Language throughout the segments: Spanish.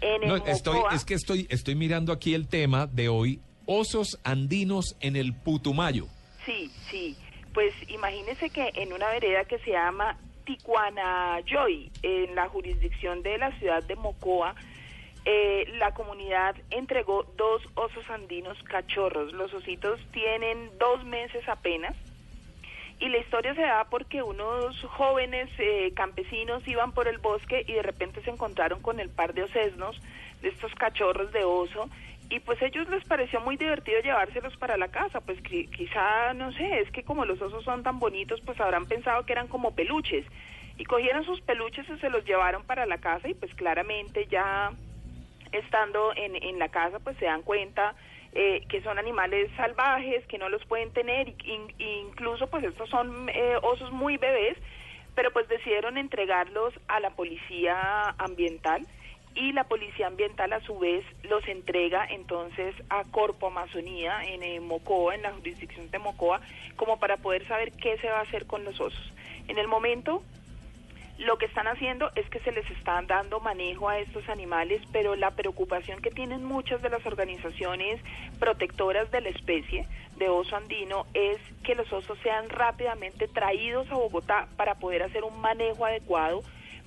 En el No, estoy, Mocoa- es que estoy, estoy mirando aquí el tema de hoy, osos andinos en el Putumayo. Sí, sí. Pues imagínese que en una vereda que se llama Ticuanayoy, en la jurisdicción de la ciudad de Mocoa, eh, la comunidad entregó dos osos andinos cachorros. Los ositos tienen dos meses apenas. Y la historia se da porque unos jóvenes eh, campesinos iban por el bosque y de repente se encontraron con el par de osesnos, de estos cachorros de oso, y pues a ellos les pareció muy divertido llevárselos para la casa, pues qui- quizá, no sé, es que como los osos son tan bonitos, pues habrán pensado que eran como peluches, y cogieron sus peluches y se los llevaron para la casa y pues claramente ya estando en, en la casa pues se dan cuenta eh, que son animales salvajes, que no los pueden tener, in- incluso pues estos son eh, osos muy bebés, pero pues decidieron entregarlos a la policía ambiental y la policía ambiental a su vez los entrega entonces a Corpo Amazonía en eh, Mocoa, en la jurisdicción de Mocoa, como para poder saber qué se va a hacer con los osos. En el momento lo que están haciendo es que se les está dando manejo a estos animales, pero la preocupación que tienen muchas de las organizaciones protectoras de la especie de oso andino es que los osos sean rápidamente traídos a Bogotá para poder hacer un manejo adecuado,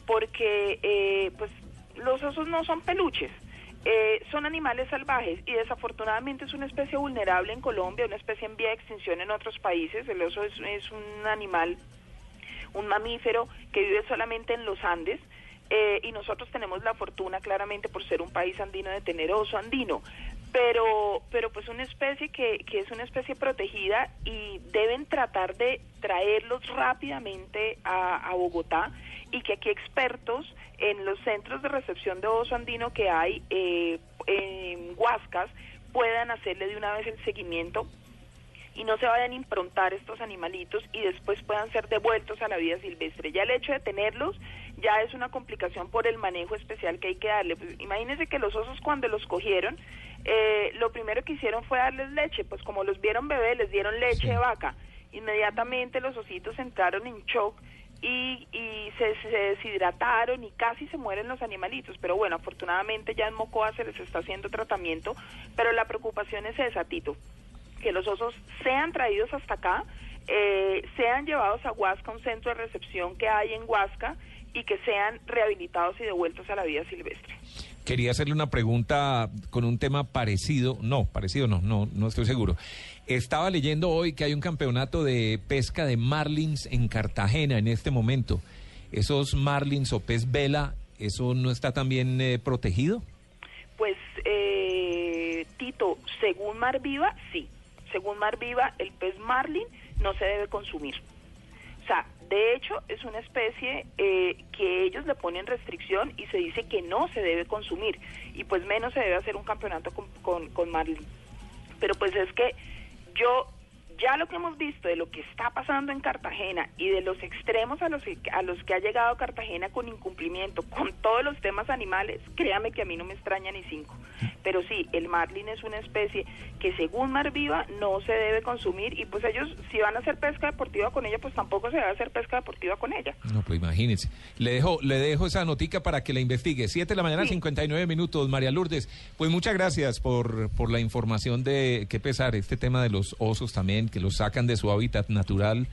porque eh, pues los osos no son peluches. Eh, son animales salvajes y desafortunadamente es una especie vulnerable en Colombia, una especie en vía de extinción en otros países. El oso es, es un animal un mamífero que vive solamente en los Andes. eh, y nosotros tenemos la fortuna claramente por ser un país andino de tener oso andino pero pero pues una especie que, que es una especie protegida y deben tratar de traerlos rápidamente a, Bogotá y que aquí expertos en los centros de recepción de oso andino que hay eh, en Huascas puedan hacerle de una vez el seguimiento y no se vayan a improntar estos animalitos y después puedan ser devueltos a la vida silvestre. Ya el hecho de tenerlos ya es una complicación por el manejo especial que hay que darle. Pues, imagínense que los osos cuando los cogieron, eh, lo primero que hicieron fue darles leche, pues como los vieron bebé, les dieron leche de vaca. Inmediatamente los ositos entraron en shock y, y se, se deshidrataron y casi se mueren los animalitos. Pero bueno, afortunadamente ya en Mocoa se les está haciendo tratamiento, pero la preocupación es esa, Tito que los osos sean traídos hasta acá, eh, sean llevados a Huasca, un centro de recepción que hay en Huasca, y que sean rehabilitados y devueltos a la vida silvestre. Quería hacerle una pregunta con un tema parecido, no, parecido no, no, no estoy seguro. Estaba leyendo hoy que hay un campeonato de pesca de marlins en Cartagena en este momento. ¿Esos marlins o pez vela, eso no está también eh, protegido? Pues, eh, Tito, según Mar Viva, sí. Según Mar Viva, el pez marlin no se debe consumir. O sea, de hecho, es una especie eh, que ellos le ponen restricción y se dice que no se debe consumir. Y pues menos se debe hacer un campeonato con, con marlin. Pero pues es que yo ya lo que hemos visto de lo que está pasando en Cartagena y de los extremos a los que, a los que ha llegado Cartagena con incumplimiento, con todos los temas animales, créame que a mí no me extraña ni cinco. Pero sí, el marlin es una especie que según Mar Viva no se debe consumir y pues ellos si van a hacer pesca deportiva con ella, pues tampoco se debe hacer pesca deportiva con ella. No, pues imagínense. Le dejo, le dejo esa notica para que la investigue. Siete de la mañana, Sí. 59 minutos, María Lourdes. Pues muchas gracias por, por la información de qué pesar este tema de los osos también, que los sacan de su hábitat natural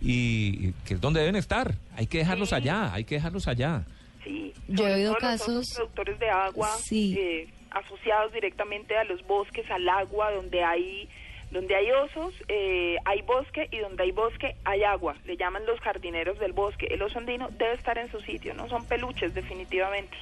y que es donde deben estar. Hay que dejarlos Sí. allá, hay que dejarlos allá. Sí, Yo he oído los casos- productores de agua Sí. eh, asociados directamente a los bosques, al agua, donde hay donde hay osos, eh, hay bosque y donde hay bosque hay agua. Le llaman los jardineros del bosque. El oso andino debe estar en su sitio, no son peluches definitivamente.